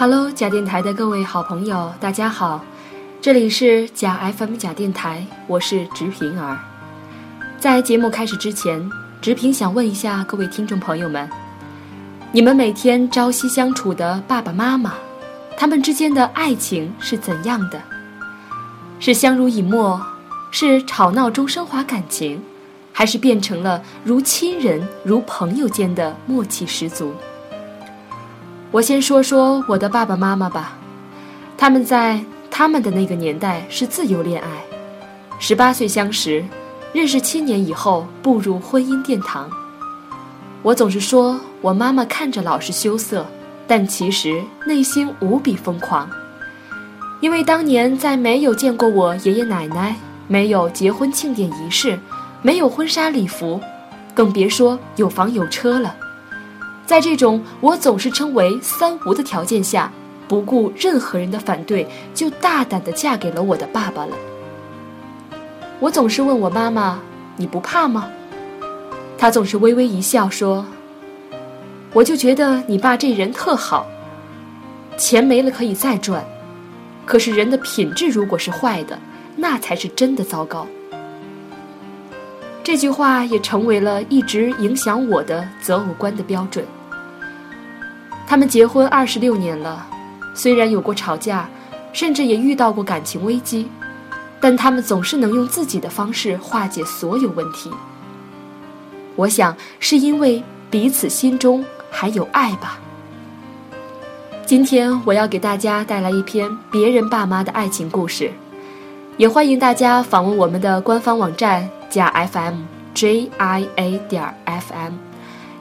Hello，假电台的各位好朋友，大家好，这里是假 FM 假电台，我是直平儿。在节目开始之前，直平想问一下各位听众朋友们，你们每天朝夕相处的爸爸妈妈，他们之间的爱情是怎样的？是相濡以沫，是吵闹中升华感情，还是变成了如亲人、如朋友间的默契十足？我先说说我的爸爸妈妈吧，他们在他们的那个年代是自由恋爱，十八岁相识，认识七年以后步入婚姻殿堂。我总是说我妈妈看着老是羞涩，但其实内心无比疯狂，因为当年在没有见过我爷爷奶奶，没有结婚庆典仪式，没有婚纱礼服，更别说有房有车了。在这种我总是称为“三无”的条件下，不顾任何人的反对，就大胆地嫁给了我的爸爸了。我总是问我妈妈：“你不怕吗？”她总是微微一笑说：“我就觉得你爸这人特好，钱没了可以再赚，可是人的品质如果是坏的，那才是真的糟糕。”这句话也成为了一直影响我的择偶观的标准。他们结婚二十六年了，虽然有过吵架，甚至也遇到过感情危机，但他们总是能用自己的方式化解所有问题。我想是因为彼此心中还有爱吧。今天我要给大家带来一篇别人爸妈的爱情故事，也欢迎大家访问我们的官方网站加 FM J I A 点 FM。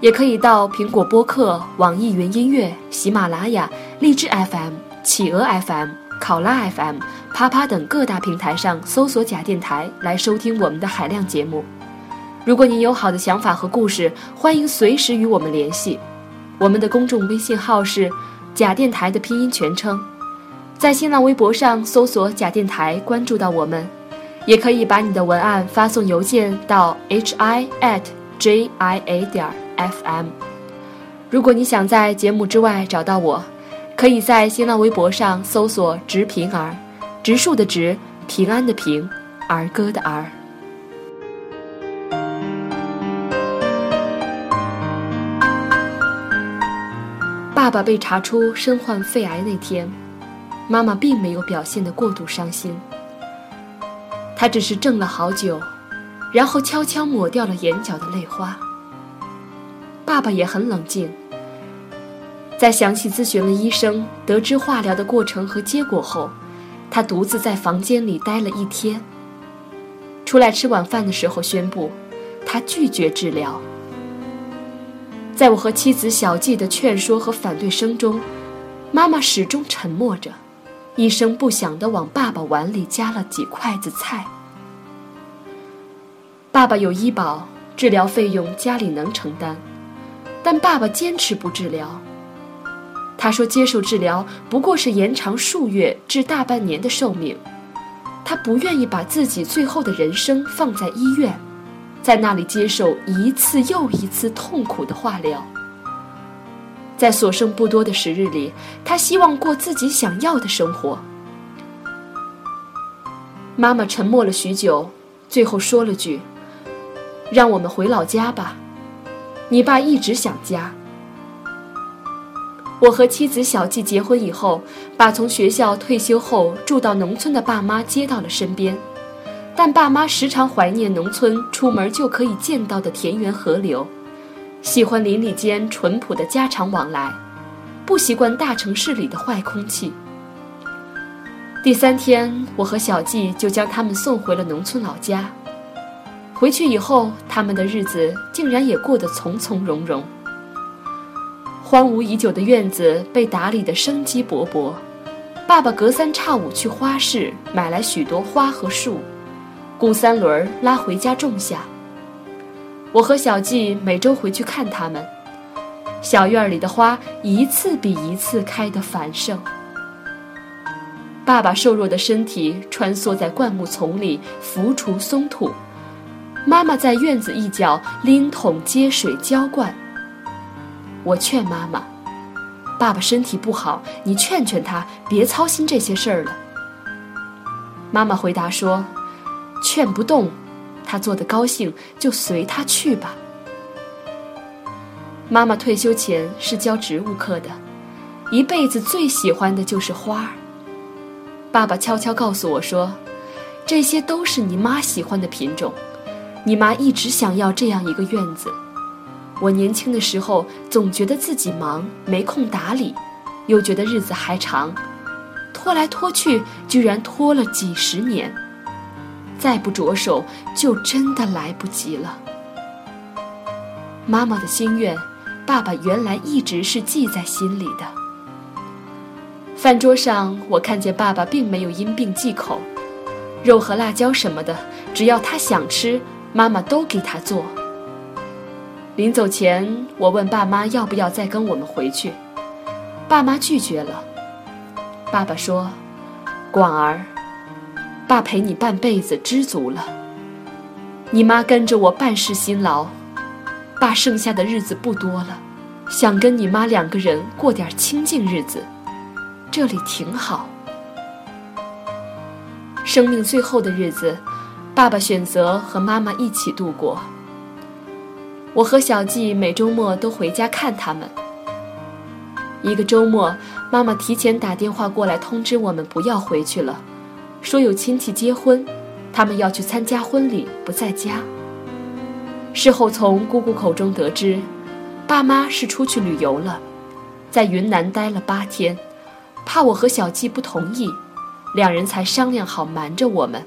也可以到苹果播客、网易云音乐、喜马拉雅、荔枝 FM、企鹅 FM、考拉 FM、啪啪等各大平台上搜索“假电台”来收听我们的海量节目。如果您有好的想法和故事，欢迎随时与我们联系。我们的公众微信号是“假电台”的拼音全称，在新浪微博上搜索“假电台”，关注到我们。也可以把你的文案发送邮件到 hi at jia 点。FM，如果你想在节目之外找到我，可以在新浪微博上搜索“直平儿”，植树的植，平安的平，儿歌的儿。爸爸被查出身患肺癌那天，妈妈并没有表现得过度伤心，她只是怔了好久，然后悄悄抹掉了眼角的泪花。爸爸也很冷静，在详细咨询了医生，得知化疗的过程和结果后，他独自在房间里待了一天。出来吃晚饭的时候，宣布他拒绝治疗。在我和妻子小季的劝说和反对声中，妈妈始终沉默着，一声不响地往爸爸碗里夹了几筷子菜。爸爸有医保，治疗费用家里能承担。但爸爸坚持不治疗。他说：“接受治疗不过是延长数月至大半年的寿命。”他不愿意把自己最后的人生放在医院，在那里接受一次又一次痛苦的化疗。在所剩不多的时日里，他希望过自己想要的生活。妈妈沉默了许久，最后说了句：“让我们回老家吧。”你爸一直想家。我和妻子小季结婚以后，把从学校退休后住到农村的爸妈接到了身边，但爸妈时常怀念农村出门就可以见到的田园河流，喜欢邻里间淳朴的家常往来，不习惯大城市里的坏空气。第三天，我和小季就将他们送回了农村老家。回去以后，他们的日子竟然也过得从从容容。荒芜已久的院子被打理得生机勃勃，爸爸隔三差五去花市买来许多花和树，雇三轮拉回家种下。我和小季每周回去看他们，小院里的花一次比一次开得繁盛。爸爸瘦弱的身体穿梭在灌木丛里，浮除松土。妈妈在院子一角拎桶接水浇灌。我劝妈妈：“爸爸身体不好，你劝劝他，别操心这些事儿了。”妈妈回答说：“劝不动，他做的高兴就随他去吧。”妈妈退休前是教植物课的，一辈子最喜欢的就是花儿。爸爸悄悄告诉我说：“这些都是你妈喜欢的品种，你妈一直想要这样一个院子。我年轻的时候总觉得自己忙没空打理，又觉得日子还长。”拖来拖去，居然拖了几十年，再不着手，就真的来不及了。妈妈的心愿，爸爸原来一直是记在心里的。饭桌上，我看见爸爸并没有因病忌口，肉和辣椒什么的，只要他想吃，妈妈都给他做。临走前，我问爸妈要不要再跟我们回去，爸妈拒绝了。爸爸说：“广儿，爸陪你半辈子知足了。你妈跟着我办事辛劳，爸剩下的日子不多了，想跟你妈两个人过点清静日子，这里挺好。生命最后的日子，爸爸选择和妈妈一起度过。我和小季每周末都回家看他们。”一个周末，妈妈提前打电话过来通知我们不要回去了，说有亲戚结婚，他们要去参加婚礼，不在家。事后从姑姑口中得知，爸妈是出去旅游了，在云南待了八天，怕我和小季不同意，两人才商量好瞒着我们。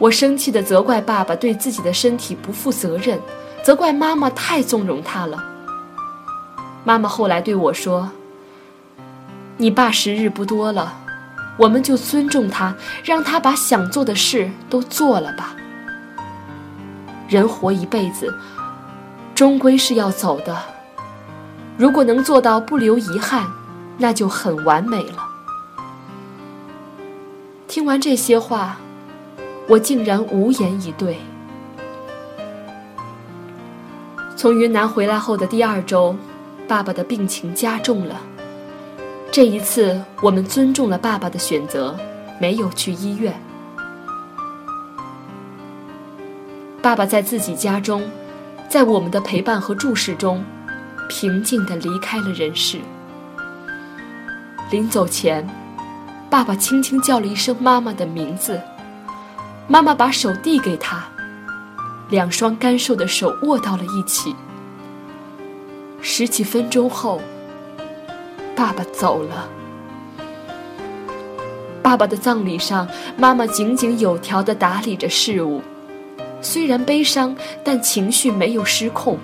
我生气地责怪爸爸对自己的身体不负责任，责怪妈妈太纵容他了。妈妈后来对我说：“你爸时日不多了，我们就尊重他，让他把想做的事都做了吧。人活一辈子，终归是要走的。如果能做到不留遗憾，那就很完美了。”听完这些话，我竟然无言以对。从云南回来后的第二周。爸爸的病情加重了。这一次，我们尊重了爸爸的选择，没有去医院。爸爸在自己家中，在我们的陪伴和注视中，平静地离开了人世。临走前，爸爸轻轻叫了一声妈妈的名字，妈妈把手递给他，两双干瘦的手握到了一起。十几分钟后，爸爸走了。爸爸的葬礼上，妈妈井井有条地打理着事务，虽然悲伤，但情绪没有失控。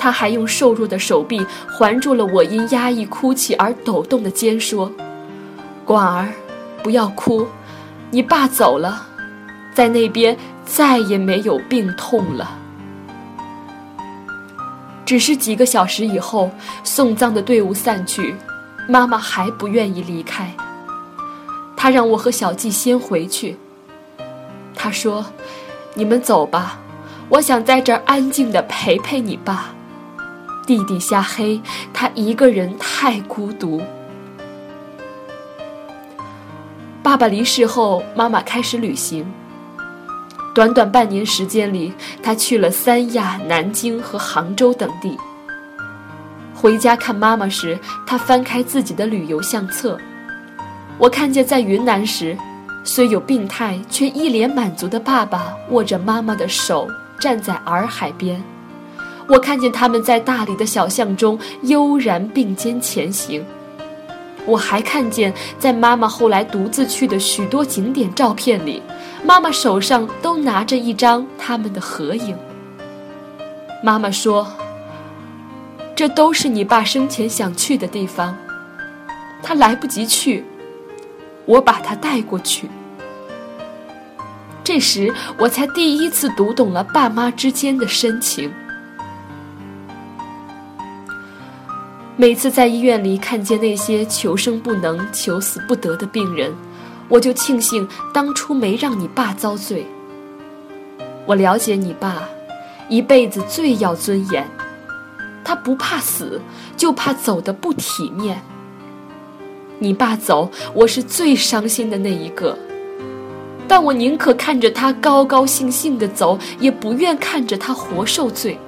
她还用瘦弱的手臂环住了我因压抑哭泣而抖动的肩，说：“广儿，不要哭，你爸走了，在那边再也没有病痛了。”只是几个小时以后，送葬的队伍散去，妈妈还不愿意离开。她让我和小季先回去。她说：“你们走吧，我想在这儿安静的陪陪你爸。地底下黑，他一个人太孤独。”爸爸离世后，妈妈开始旅行。短短半年时间里，他去了三亚、南京和杭州等地。回家看妈妈时，他翻开自己的旅游相册。我看见在云南时，虽有病态却一脸满足的爸爸握着妈妈的手站在洱海边。我看见他们在大理的小巷中悠然并肩前行。我还看见在妈妈后来独自去的许多景点照片里。妈妈手上都拿着一张他们的合影。妈妈说：“这都是你爸生前想去的地方，他来不及去，我把他带过去。”这时，我才第一次读懂了爸妈之间的深情。每次在医院里看见那些求生不能、求死不得的病人。我就庆幸当初没让你爸遭罪。我了解你爸，一辈子最要尊严，他不怕死，就怕走的不体面。你爸走，我是最伤心的那一个，但我宁可看着他高高兴兴的走，也不愿看着他活受罪。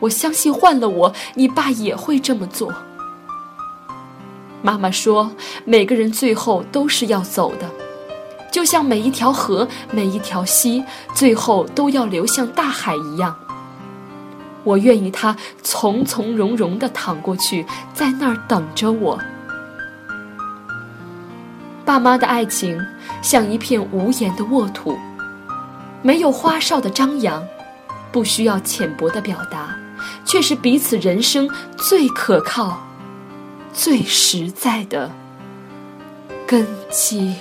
我相信换了我，你爸也会这么做。妈妈说，每个人最后都是要走的，就像每一条河、每一条溪，最后都要流向大海一样。我愿意他从从容容的躺过去，在那儿等着我。爸妈的爱情像一片无言的沃土，没有花哨的张扬，不需要浅薄的表达，却是彼此人生最可靠、最实在的根基。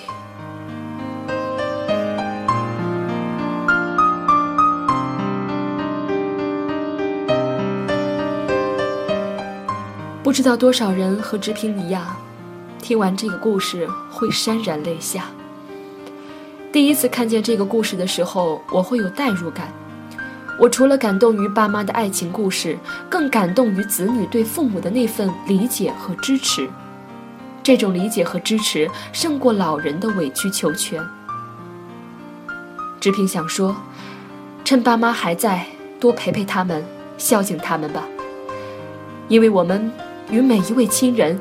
不知道多少人和直平一样。听完这个故事会潸然泪下。第一次看见这个故事的时候，我会有代入感。我除了感动于爸妈的爱情故事，更感动于子女对父母的那份理解和支持。这种理解和支持胜过老人的委曲求全。志平想说，趁爸妈还在，多陪陪他们，孝敬他们吧。因为我们与每一位亲人。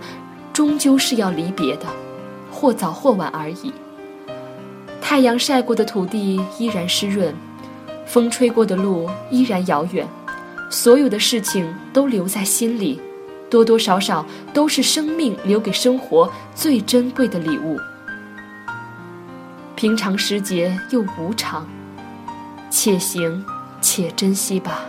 终究是要离别的，或早或晚而已。太阳晒过的土地依然湿润，风吹过的路依然遥远，所有的事情都留在心里，多多少少都是生命留给生活最珍贵的礼物。平常时节又无常，且行且珍惜吧。